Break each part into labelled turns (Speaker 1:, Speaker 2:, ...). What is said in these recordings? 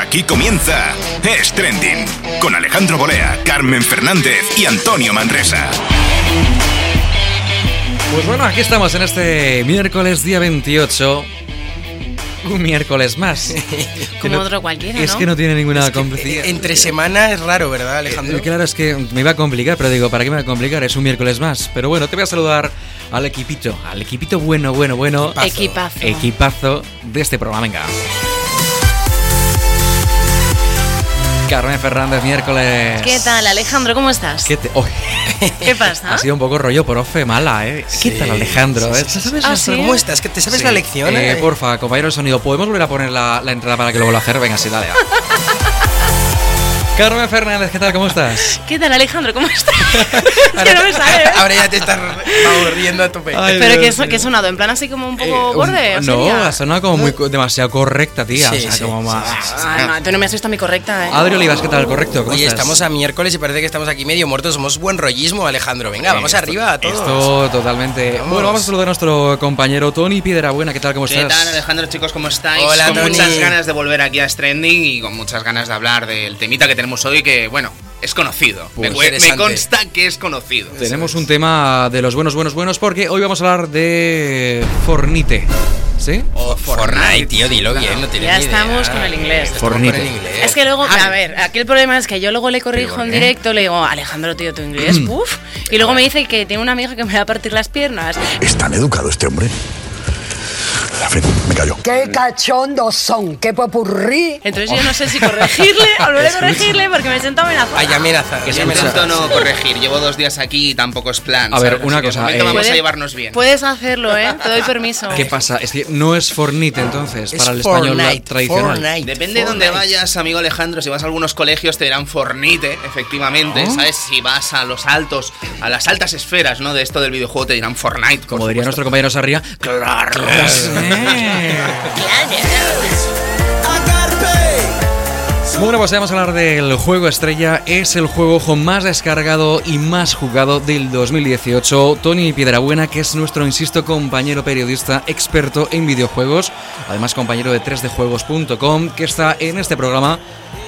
Speaker 1: Aquí comienza Es Trending con Alejandro Bolea, Carmen Fernández y Antonio Manresa.
Speaker 2: Pues bueno, aquí estamos en este miércoles día 28. Un miércoles más.
Speaker 3: Como
Speaker 2: Que no-
Speaker 3: otro cualquiera,
Speaker 2: Es
Speaker 3: ¿no?
Speaker 2: que no tiene ninguna complicidad.
Speaker 4: Entre semana es raro, ¿verdad, Alejandro?
Speaker 2: Eh, Claro, es que me iba a complicar, pero digo, ¿para qué me va a complicar? Es un miércoles más. Pero bueno, te voy a saludar al equipito, al equipito bueno, bueno, bueno.
Speaker 3: Equipazo.
Speaker 2: Equipazo de este programa, venga. Carmen Fernández, miércoles.
Speaker 3: ¿Qué tal, Alejandro? ¿Cómo estás?
Speaker 2: ¿Qué te- oh,
Speaker 3: ¿Qué pasa?
Speaker 2: ha sido un poco rollo profe mala, ¿eh? ¿Qué tal, Alejandro?
Speaker 4: sí, sí, sí,
Speaker 2: ¿Sabes
Speaker 3: Ah,
Speaker 2: eso?
Speaker 3: ¿sí?
Speaker 4: ¿Cómo estás? ¿Que ¿Te sabes
Speaker 2: Sí.
Speaker 4: la lección?
Speaker 2: Eh,
Speaker 4: eh?
Speaker 2: porfa, compañero de sonido, ¿podemos volver a poner la, la entrada para que lo vuelva a hacer? Venga, sí, dale. Carmen Fernández, ¿qué tal? ¿Cómo estás?
Speaker 3: ¿Qué tal, Alejandro? ¿Cómo estás? es que no me sale. ¿eh?
Speaker 4: Ahora ya te estás vamos, riendo a tope.
Speaker 2: Ay,
Speaker 3: Pero
Speaker 2: Dios
Speaker 3: que, que he sonado en plan así como un poco
Speaker 2: Eh,
Speaker 3: borde. ¿o
Speaker 2: no, ha sonado como muy, demasiado correcta, tía.
Speaker 4: Sí,
Speaker 2: o sea,
Speaker 4: sí,
Speaker 2: como
Speaker 4: sí,
Speaker 2: más.
Speaker 3: Ay, tú no me has visto a mi correcta, ¿eh?
Speaker 2: Adri Olivas, ¿qué tal? ¿Correcto? ¿Cómo
Speaker 4: Oye,
Speaker 2: estás?
Speaker 4: estamos a miércoles y parece que estamos aquí medio muertos. Somos buen rollismo, Alejandro. Venga, vamos
Speaker 2: Esto-
Speaker 4: arriba a todos.
Speaker 2: Esto totalmente.
Speaker 4: Vamos.
Speaker 2: Bueno, vamos a saludar a nuestro compañero Tony Piedrabuena. ¿Qué tal? ¿Cómo
Speaker 5: ¿Qué
Speaker 2: estás?
Speaker 5: tal Alejandro chicos? ¿Cómo estáis?
Speaker 4: Hola,
Speaker 5: con
Speaker 4: Tony.
Speaker 5: muchas ganas de volver aquí a Stranding y con muchas ganas de hablar del temita que tenemos hoy que, bueno, es conocido.
Speaker 2: Pues
Speaker 5: me, me consta que es conocido.
Speaker 2: Tenemos un tema de los buenos, buenos, buenos porque hoy vamos a hablar de Fornite. ¿Sí?
Speaker 4: Oh, Fortnite, tío, dilo bien, no tienes
Speaker 3: Ya
Speaker 4: ni idea.
Speaker 3: estamos con el inglés.
Speaker 4: Estamos
Speaker 2: Fortnite.
Speaker 4: con el inglés.
Speaker 3: Es que luego,
Speaker 5: Ah,
Speaker 3: a ver, aquí el problema es que yo luego le corrijo
Speaker 2: ¿Pero
Speaker 3: en directo, le digo, Alejandro, tío, tu inglés, puf. Y luego me dice que tiene una amiga que me va a partir las piernas.
Speaker 6: ¿Es tan educado este hombre? Fin, me callo.
Speaker 7: ¡Qué cachondos son! ¡Qué popurrí!
Speaker 3: Entonces yo no sé si corregirle o a corregirle porque me siento amenazada.
Speaker 4: Hay amenaza.
Speaker 5: Que se
Speaker 4: amenaza.
Speaker 5: intento no corregir. Llevo dos días aquí y tampoco es plan.
Speaker 2: A ver,
Speaker 5: ¿sabes?
Speaker 2: una
Speaker 5: Así
Speaker 2: cosa, eh,
Speaker 5: vamos a
Speaker 3: Puede-
Speaker 5: llevarnos bien.
Speaker 3: Puedes hacerlo, ¿eh? Te doy permiso.
Speaker 2: ¿Qué pasa? Es que no es Fornite entonces,
Speaker 4: Es
Speaker 2: para el español
Speaker 4: Fortnite,
Speaker 2: tradicional.
Speaker 4: Fortnite,
Speaker 5: Depende de dónde vayas, amigo Alejandro. Si vas a algunos colegios te dirán Fornite, efectivamente.
Speaker 2: ¿Oh?
Speaker 5: ¿Sabes? Si vas a los altos, a las altas esferas, ¿no? De esto del videojuego te dirán Fortnite.
Speaker 2: Como diría nuestro compañero Sarria, claro. Bueno, pues vamos a hablar del juego estrella. Es el juego más descargado y más jugado del 2018. Tony Piedrabuena, que es nuestro, insisto, compañero periodista experto en videojuegos, además compañero de 3djuegos.com, que está en este programa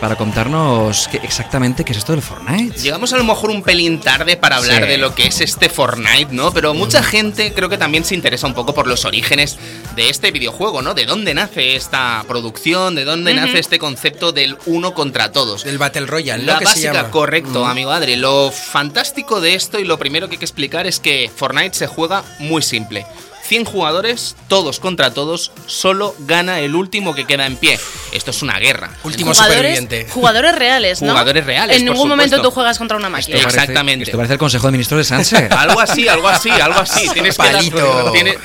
Speaker 2: para contarnos qué- exactamente qué es esto del Fortnite.
Speaker 5: Llegamos a lo mejor un pelín tarde para hablar
Speaker 2: Sí.
Speaker 5: de lo que es este Fortnite, ¿no? Pero mucha gente creo que también se interesa un poco por los orígenes de este videojuego, ¿no? De dónde nace esta producción, de dónde nace este concepto del uno contra todos.
Speaker 4: Del Battle Royale,
Speaker 5: La
Speaker 4: ¿no? Que se
Speaker 5: básica,
Speaker 4: llama.
Speaker 5: correcto, amigo Adri. Lo fantástico de esto y lo primero que hay que explicar es que Fortnite se juega muy simple. 100 jugadores, todos contra todos, solo gana el último que queda en pie. Esto es una guerra.
Speaker 4: Último
Speaker 3: jugadores,
Speaker 4: superviviente.
Speaker 3: jugadores reales, ¿no?
Speaker 5: Jugadores reales,
Speaker 3: En
Speaker 5: por
Speaker 3: ningún momento tú juegas contra una máquina.
Speaker 2: Esto parece-
Speaker 5: Exactamente.
Speaker 2: Esto parece el Consejo de Ministros de Sánchez.
Speaker 5: Algo así, algo así, algo así. Tienes que, dar-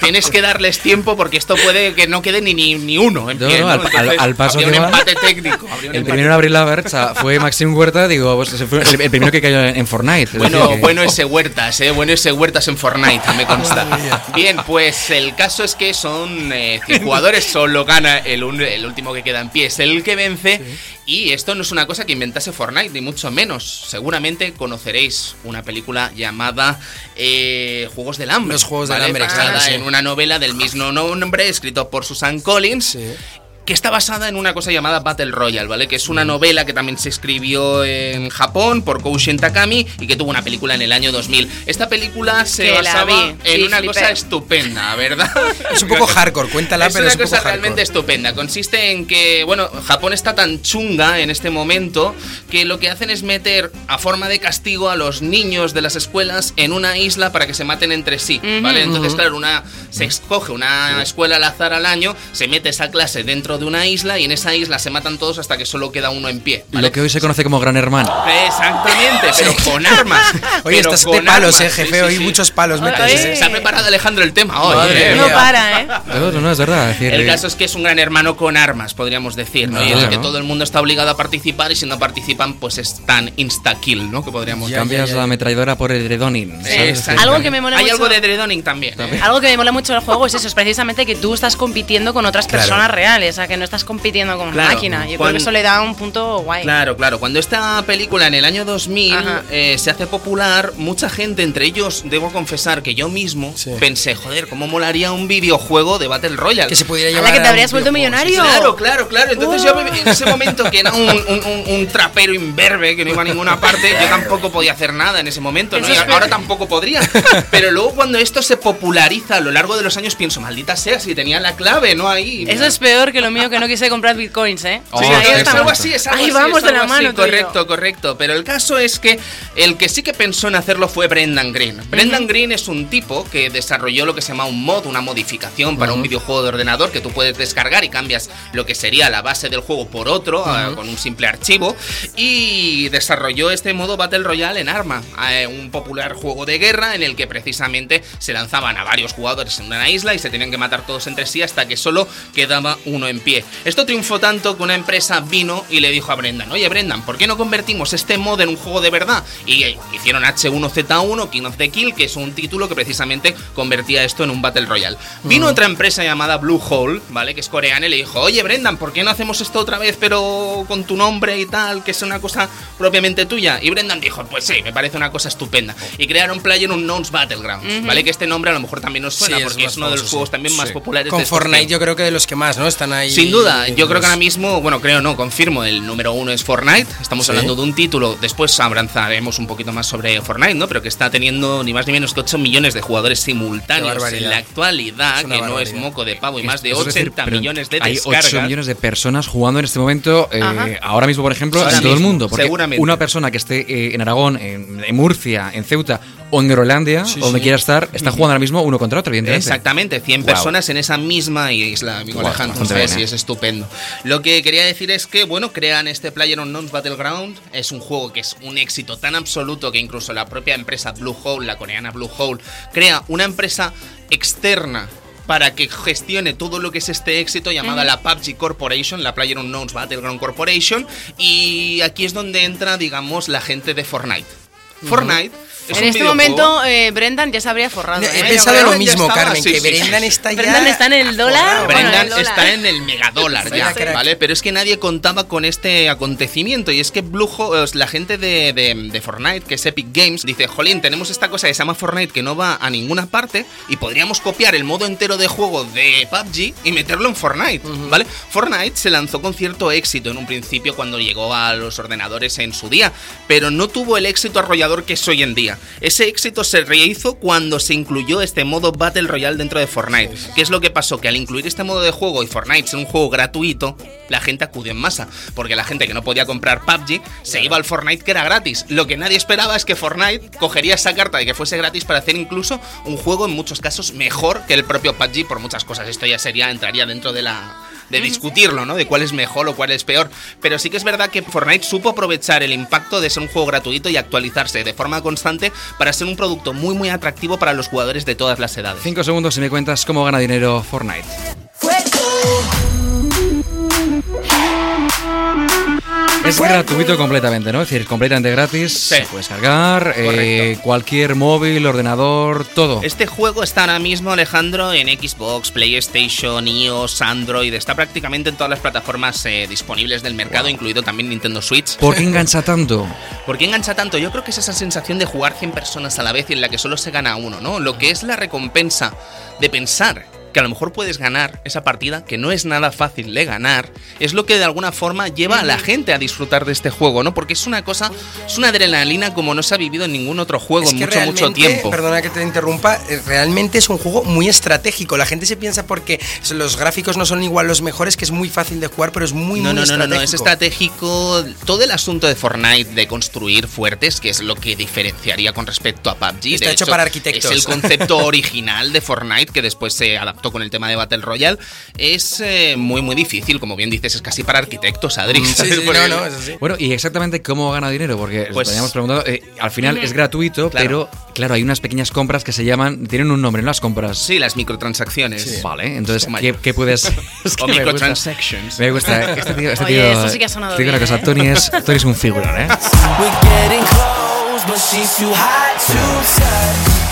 Speaker 5: tienes que darles tiempo porque esto puede que no quede ni, ni, ni uno en
Speaker 2: No,
Speaker 5: pie.
Speaker 2: no,
Speaker 5: ¿no?
Speaker 2: al- al-
Speaker 5: Entonces,
Speaker 2: al paso que
Speaker 5: un
Speaker 2: va.
Speaker 5: empate técnico. un
Speaker 2: El
Speaker 5: empate
Speaker 2: primero en abrir la bercha fue Maxim Huerta, digo, pues ese fue el, el primero que cayó en Fortnite. Es
Speaker 5: Bueno,
Speaker 2: que-
Speaker 5: bueno ese Huertas, eh, bueno ese Huertas en Fortnite, me consta. Bien, pues el caso es que son eh, 100 jugadores, solo gana el, un- el último que queda en pie, es el que vence. Y esto no es una cosa que inventase Fortnite, ni mucho menos. Seguramente conoceréis una película llamada eh, Juegos del Hambre.
Speaker 4: Los Juegos del Hambre,
Speaker 5: Basada
Speaker 4: claro, sí.
Speaker 5: en una novela del mismo nombre, escrito por Susan Collins. Que está basada en una cosa llamada Battle Royale, ¿vale? Que es una novela que también se escribió en Japón por Koushin Takami y que tuvo una película en el año 2000. Esta película se
Speaker 3: Que la
Speaker 5: basaba
Speaker 3: vi,
Speaker 5: en
Speaker 3: sí,
Speaker 5: una
Speaker 3: flipé.
Speaker 5: cosa estupenda, ¿verdad?
Speaker 4: Es un poco hardcore, cuéntala,
Speaker 5: es
Speaker 4: pero
Speaker 5: una
Speaker 4: es un poco
Speaker 5: cosa
Speaker 4: hardcore.
Speaker 5: realmente estupenda. Consiste en que, bueno, Japón está tan chunga en este momento que lo que hacen es meter a forma de castigo a los niños de las escuelas en una isla para que se maten entre sí, ¿vale? Entonces, claro, una se escoge una escuela al azar al año, se mete esa clase dentro de una isla y en esa isla se matan todos hasta que solo queda uno en pie. ¿vale?
Speaker 2: Lo que hoy se conoce como Gran Hermano.
Speaker 5: Exactamente, pero con armas.
Speaker 4: Oye, estás de
Speaker 5: con
Speaker 4: palos,
Speaker 5: armas,
Speaker 4: eh, jefe.
Speaker 5: sí,
Speaker 4: Hoy
Speaker 5: sí.
Speaker 4: muchos palos metes, eh.
Speaker 5: Se ha preparado Alejandro el tema hoy.
Speaker 4: Madre
Speaker 5: ¿eh?
Speaker 3: No para, ¿eh?
Speaker 2: No, no, no, es verdad. es decir,
Speaker 5: El
Speaker 2: eh,
Speaker 5: caso es que es un gran hermano con armas, podríamos decir, ¿no? y en el
Speaker 2: Claro.
Speaker 5: que todo el mundo está obligado a participar y si no participan, pues es tan insta-kill, ¿no? Que podríamos
Speaker 4: Ya,
Speaker 2: cambias
Speaker 4: ya, ya.
Speaker 2: la ametralladora por el Dredonin. ¿sabes?
Speaker 5: Exactamente.
Speaker 3: Algo que me mola
Speaker 5: Hay
Speaker 3: mucho-
Speaker 5: algo de dredoning también. ¿eh?
Speaker 3: Algo que me mola mucho del juego es eso, es precisamente que tú estás compitiendo con otras
Speaker 4: Claro.
Speaker 3: personas reales, sea, que no estás compitiendo con una
Speaker 5: Claro.
Speaker 3: máquina. Yo creo
Speaker 5: Cuando-
Speaker 3: que eso le da un punto guay.
Speaker 5: Claro, claro. Cuando esta película en el año 2000
Speaker 3: Ajá.
Speaker 5: eh, se hace popular, mucha gente, entre ellos, debo confesar que yo mismo
Speaker 4: Sí.
Speaker 5: pensé, joder, ¿cómo molaría un videojuego de Battle Royale?
Speaker 4: Que se pudiera llevar.
Speaker 3: que te
Speaker 4: a
Speaker 3: habrías vuelto millonario.
Speaker 5: Claro, claro, claro. Entonces yo en ese momento que era un, un- un- un trapero imberbe que no iba a ninguna parte, yo tampoco podía hacer nada en ese momento, ¿no? Ahora tampoco podría. Pero luego cuando esto se populariza a lo largo de los años pienso, maldita sea, si tenía la clave, ¿no? Ahí.
Speaker 3: Eso es peor que lo mío que no quise comprar bitcoins, ¿eh?
Speaker 2: Oh,
Speaker 5: Sí, es algo así, es algo
Speaker 3: Ahí
Speaker 5: así,
Speaker 3: vamos
Speaker 5: es
Speaker 3: de la
Speaker 5: así,
Speaker 3: mano.
Speaker 5: Correcto, correcto. Pero el caso es que el que sí que pensó en hacerlo fue Brendan Green. Brendan Green es un tipo que desarrolló lo que se llama un mod, una modificación para un videojuego de ordenador que tú puedes descargar y cambias lo que sería la base del juego por otro, eh, con un simple archivo. Y desarrolló este modo Battle Royale en Arma, eh, un popular juego de guerra en el que precisamente se lanzaban a varios jugadores en una isla y se tenían que matar todos entre sí hasta que solo quedaba uno en pie. Esto triunfó tanto que una empresa vino y le dijo a Brendan, oye Brendan, ¿por qué no convertimos este mod en un juego de verdad? Y eh, hicieron H1Z1, King of the Kill, que es un título que precisamente convertía esto en un Battle Royale. Vino otra empresa llamada Blue Hole, ¿vale? Que es coreana y le dijo, oye Brendan, ¿por qué no hacemos esto otra vez pero con tu nombre y tal, que es una cosa propiamente tuya? Y Brendan dijo, pues sí, me parece una cosa estupenda. Y crearon PlayerUnknown's Battlegrounds, ¿vale? Que este nombre a lo mejor también nos suena
Speaker 4: Sí, es
Speaker 5: porque
Speaker 4: más
Speaker 5: es uno de los juegos
Speaker 4: sí.
Speaker 5: también más
Speaker 2: Sí.
Speaker 5: populares
Speaker 4: Con
Speaker 5: de estos
Speaker 4: Fortnite yo creo que de los que más, ¿no? Están ahí.
Speaker 5: Sin duda, yo creo que ahora mismo, bueno, creo no, confirmo, el número uno es Fortnite. Estamos
Speaker 4: Sí.
Speaker 5: hablando de un título, después avanzaremos un poquito más sobre Fortnite, ¿no? Pero que está teniendo ni más ni menos que 8 millones de jugadores simultáneos en la actualidad, que no es moco de pavo y más de
Speaker 2: Es decir,
Speaker 5: 80
Speaker 2: pero
Speaker 5: millones de
Speaker 2: Hay
Speaker 5: descargas.
Speaker 2: 8 millones de personas jugando en este momento, eh, ahora mismo, por ejemplo,
Speaker 5: Ahora
Speaker 2: en todo el mundo. Porque
Speaker 5: seguramente.
Speaker 2: una persona que esté eh, en Aragón, en, en Murcia, en Ceuta o en Groenlandia,
Speaker 4: Sí,
Speaker 2: o donde
Speaker 4: sí.
Speaker 2: quiera estar, está jugando ahora mismo uno contra otro, evidentemente.
Speaker 5: Exactamente, 100
Speaker 2: Guau.
Speaker 5: personas en esa misma isla, amigo
Speaker 2: Guau,
Speaker 5: Alejandro. Es estupendo. Lo que quería decir es que, bueno, crean este PlayerUnknown's Battleground. Es un juego que es un éxito tan absoluto que incluso la propia empresa Blue Hole, la coreana Blue Hole, crea una empresa externa para que gestione todo lo que es este éxito llamada la PUBG Corporation, la PlayerUnknown's Battleground Corporation, y aquí es donde entra, digamos, la gente de Fortnite. Fortnite es
Speaker 3: en este
Speaker 5: videojuego-
Speaker 3: momento, eh, Brendan ya se habría forrado.
Speaker 4: He
Speaker 3: ¿eh?
Speaker 4: pensado lo mismo,
Speaker 5: estaba,
Speaker 4: Carmen,
Speaker 5: sí,
Speaker 4: que
Speaker 5: sí, sí.
Speaker 4: Brendan está ya.
Speaker 3: Brendan está en el dólar. Bueno,
Speaker 5: Brendan
Speaker 3: el dólar.
Speaker 5: está en el megadólar ya. ¿vale? Pero es que nadie contaba con este acontecimiento. Y es que Blue la gente de, de- de Fortnite, que es Epic Games, dice: Jolín, tenemos esta cosa que se llama Fortnite que no va a ninguna parte. Y podríamos copiar el modo entero de juego de PUBG y meterlo en Fortnite, ¿vale? Fortnite se lanzó con cierto éxito en un principio cuando llegó a los ordenadores en su día. Pero no tuvo el éxito arrollador que es hoy en día. Ese éxito se rehizo cuando se incluyó este modo Battle Royale dentro de Fortnite. ¿Qué es lo que pasó? Que al incluir este modo de juego y Fortnite ser un juego gratuito, la gente acudió en masa. Porque la gente que no podía comprar PUBG se iba al Fortnite que era gratis. Lo que nadie esperaba es que Fortnite cogería esa carta de que fuese gratis para hacer incluso un juego en muchos casos mejor que el propio PUBG por muchas cosas. Esto ya sería, entraría dentro de la de discutirlo, ¿no? De cuál es mejor o cuál es peor. Pero sí que es verdad que Fortnite supo aprovechar el impacto de ser un juego gratuito y actualizarse de forma constante para ser un producto muy muy atractivo para los jugadores de todas las edades.
Speaker 2: 5 segundos y me cuentas cómo gana dinero Fortnite. Es gratuito completamente, ¿no? Es decir, completamente gratis.
Speaker 5: Sí.
Speaker 2: Se puedes cargar eh, cualquier móvil, ordenador, todo.
Speaker 5: Este juego está ahora mismo, Alejandro, en Xbox, PlayStation, iOS, Android. Está prácticamente en todas las plataformas eh, disponibles del mercado, incluido también Nintendo Switch.
Speaker 2: ¿Por qué engancha tanto?
Speaker 5: ¿Por qué engancha tanto? Yo creo que es esa sensación de jugar 100 personas a la vez y en la que solo se gana uno, ¿no? Lo que es la recompensa de pensar que a lo mejor puedes ganar esa partida, que no es nada fácil de ganar, es lo que de alguna forma lleva a la gente a disfrutar de este juego, ¿no? Porque es una cosa, es una adrenalina como no se ha vivido en ningún otro juego
Speaker 4: Es
Speaker 5: en mucho, mucho tiempo.
Speaker 4: Perdona que te interrumpa, eh, realmente es un juego muy estratégico. La gente se piensa porque los gráficos no son igual los mejores, que es muy fácil de jugar, pero es muy,
Speaker 5: No,
Speaker 4: muy
Speaker 5: no, no, no, no, es
Speaker 4: estratégico.
Speaker 5: Todo el asunto de Fortnite de construir fuertes, que es lo que diferenciaría con respecto a PUBG.
Speaker 4: Está
Speaker 5: de
Speaker 4: hecho para arquitectos.
Speaker 5: Es el concepto original de Fortnite, que después se adaptó con el tema de Battle Royale. Es eh, muy, muy difícil, como bien dices, es casi para arquitectos, Adri.
Speaker 4: Mm, Sí, sí, no, no.
Speaker 2: Bueno, y exactamente cómo gana dinero, porque
Speaker 5: Pues-
Speaker 2: habíamos preguntado, eh, al final es gratuito,
Speaker 5: Claro.
Speaker 2: pero claro, hay unas pequeñas compras que se llaman, tienen un nombre, ¿no? Las compras.
Speaker 5: Sí, las microtransacciones.
Speaker 2: Vale, entonces, ¿qué, qué puedes...? es que
Speaker 5: O
Speaker 2: me gusta.
Speaker 5: microtransactions.
Speaker 2: Me gusta, este tío, este
Speaker 3: Oye,
Speaker 2: tío-
Speaker 3: eso sí que ha sonado
Speaker 2: te digo una
Speaker 3: bien,
Speaker 2: cosa,
Speaker 3: ¿eh?
Speaker 2: Tony es, Tony es un figurón, ¿eh?
Speaker 8: We're getting close, but she's too hot to touch.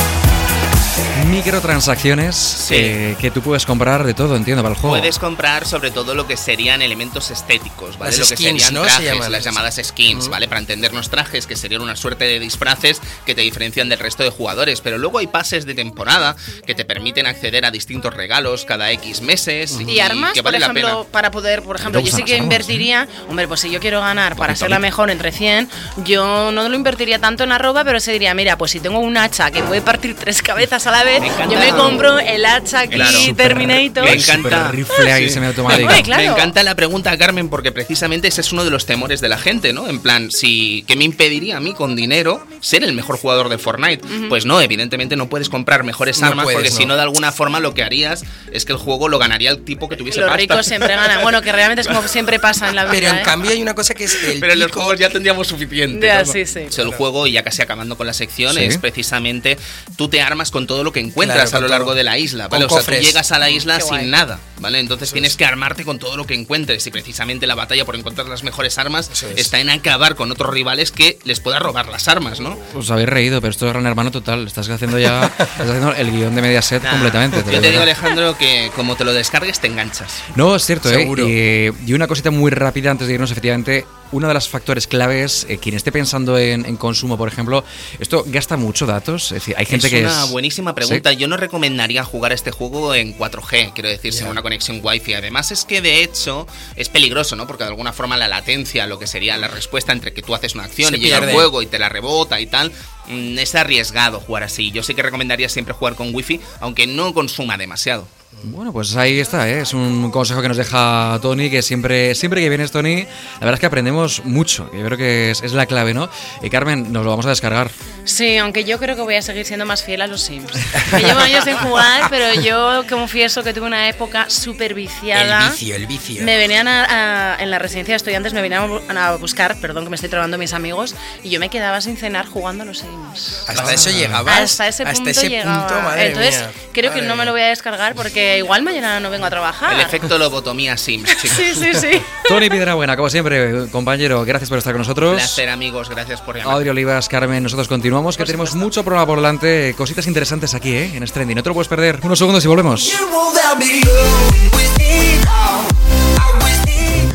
Speaker 2: Microtransacciones eh, que tú puedes comprar de todo, entiendo, para el juego.
Speaker 5: Puedes comprar sobre todo lo que serían elementos estéticos, ¿vale?
Speaker 4: Las
Speaker 5: lo que
Speaker 4: skins,
Speaker 5: serían
Speaker 4: ¿no? Se
Speaker 5: trajes,
Speaker 4: llaman.
Speaker 5: las llamadas skins, ¿vale? Para entendernos trajes, que serían una suerte de disfraces que te diferencian del resto de jugadores. Pero luego hay pases de temporada que te permiten acceder a distintos regalos cada X meses.
Speaker 3: Y armas,
Speaker 5: que
Speaker 3: por
Speaker 5: vale la
Speaker 3: ejemplo,
Speaker 5: pena.
Speaker 3: para poder, por ejemplo, yo sí que
Speaker 2: armas,
Speaker 3: invertiría, hombre, pues si yo quiero ganar para la
Speaker 2: poquito.
Speaker 3: mejor entre 100, yo no lo invertiría tanto en arroba, pero se diría, mira, pues si tengo un hacha que puede partir tres cabezas a la vez,
Speaker 5: Me
Speaker 3: yo me compro el hacha aquí
Speaker 5: Claro.
Speaker 3: Terminator.
Speaker 5: Me encanta.
Speaker 2: rifle ahí
Speaker 5: Sí.
Speaker 2: semiautomático.
Speaker 3: Hombre, claro.
Speaker 5: Me encanta la pregunta, Carmen, porque precisamente ese es uno de los temores de la gente, ¿no? En plan, si ¿qué me impediría a mí con dinero ser el mejor jugador de Fortnite? Pues no, evidentemente no puedes comprar mejores
Speaker 4: No
Speaker 5: armas
Speaker 4: puedes,
Speaker 5: porque si
Speaker 4: no.
Speaker 5: no de alguna forma lo que harías es que el juego lo ganaría el tipo que tuviese
Speaker 3: Los
Speaker 5: pasta.
Speaker 3: ricos siempre ganan. Bueno, que realmente es como siempre pasa en la vida.
Speaker 4: Pero en
Speaker 3: ¿eh?
Speaker 4: cambio hay una cosa que es el
Speaker 5: Pero en los
Speaker 4: pico.
Speaker 5: juegos ya tendríamos suficiente.
Speaker 3: Ya,
Speaker 5: ¿no?
Speaker 3: sí, sí.
Speaker 5: O sea, el juego, y ya casi acabando con la sección,
Speaker 2: Sí.
Speaker 5: es precisamente tú te armas con todo lo que encuentras
Speaker 4: Claro,
Speaker 5: a lo largo
Speaker 4: todo.
Speaker 5: de la isla,
Speaker 4: Con
Speaker 5: ¿vale? O sea,
Speaker 4: cofres.
Speaker 5: tú llegas a la isla
Speaker 3: Qué
Speaker 5: sin
Speaker 3: guay.
Speaker 5: nada, ¿vale? Entonces tienes que armarte con todo lo que encuentres y precisamente la batalla por encontrar las mejores armas
Speaker 4: Eso es.
Speaker 5: está en acabar con otros rivales que les pueda robar las armas, ¿no?
Speaker 2: Os habéis reído, pero esto es Gran Hermano total. Estás haciendo ya estás haciendo el guion de Mediaset
Speaker 5: Nah,
Speaker 2: completamente.
Speaker 5: Yo
Speaker 2: lo
Speaker 5: te digo. Alejandro, que como te lo descargues te enganchas.
Speaker 2: No, es cierto, ¿eh? Y una cosita muy rápida antes de irnos, efectivamente, uno de los factores claves, eh, quien esté pensando en, en consumo, por ejemplo, esto gasta mucho datos. Es decir, hay gente
Speaker 5: es
Speaker 2: que
Speaker 5: una
Speaker 2: es.
Speaker 5: buenísima pregunta.
Speaker 2: Sí.
Speaker 5: Yo no recomendaría jugar este juego en 4G, quiero decir, sin
Speaker 4: Ya.
Speaker 5: una conexión Wi-Fi. Además es que de hecho es peligroso, ¿no? Porque de alguna forma la latencia, lo que sería la respuesta entre que tú haces una acción
Speaker 4: Se
Speaker 5: y llega el juego y te la rebota y tal, mm, es arriesgado jugar así. Yo sí que recomendaría siempre jugar con Wi-Fi, aunque no consuma demasiado.
Speaker 2: Bueno, pues ahí está, ¿eh? es un consejo que nos deja Tony, que siempre, siempre que vienes, Tony, la verdad es que aprendemos mucho. que Yo creo que es, es la clave, ¿no? Y Carmen, nos lo vamos a descargar.
Speaker 3: Sí, aunque yo creo que voy a seguir siendo más fiel a los Sims. Que llevo años sin jugar, pero yo confieso que tuve una época súper viciada.
Speaker 4: El vicio, el vicio.
Speaker 3: Me venían a- a- en la residencia de estudiantes, me venían a bu- a buscar, perdón que me estoy trabando mis amigos, y yo me quedaba sin cenar jugando a los Sims.
Speaker 4: Hasta eso llegabas.
Speaker 3: Hasta ese punto
Speaker 4: ese
Speaker 3: llegaba.
Speaker 4: punto, madre
Speaker 3: Entonces,
Speaker 4: mía.
Speaker 3: creo que
Speaker 4: Madre
Speaker 3: no me lo voy a descargar porque igual mañana no vengo a trabajar.
Speaker 5: El efecto lobotomía Sims, chicos.
Speaker 3: Sí, sí, sí.
Speaker 2: Tony Piedrabuena, como siempre, compañero, gracias por estar con nosotros.
Speaker 5: Placer, amigos. Gracias por llamar.
Speaker 2: Audrey Olivas, Carmen, nosotros continuamos, que tenemos mucho programa por delante, cositas interesantes aquí, ¿eh? En Stranding. No te lo puedes perder. Unos segundos y volvemos.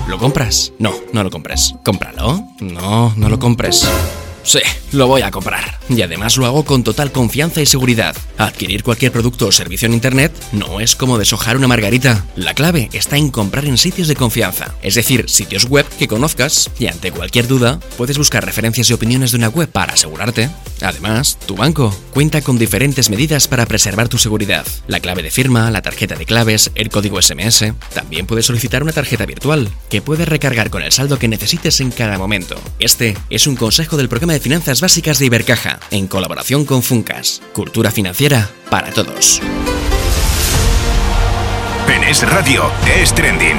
Speaker 2: ¿Lo compras? No, no lo compres. ¿Cómpralo? No, no lo compres. Sí, lo voy a comprar. Y además lo hago con total confianza y seguridad. Adquirir cualquier producto o servicio en Internet no es como deshojar una margarita. La clave está en comprar en sitios de confianza, es decir, sitios web que conozcas y ante cualquier duda puedes buscar referencias y opiniones de una web para asegurarte. Además, tu banco cuenta con diferentes medidas para preservar tu seguridad. La clave de firma, la tarjeta de claves, el código SMS. También puedes solicitar una tarjeta virtual que puedes recargar con el saldo que necesites en cada momento. Este es un consejo del programa de finanzas básicas de Ibercaja, en colaboración con Funcas. Cultura financiera para todos.
Speaker 1: En Es Radio es trending.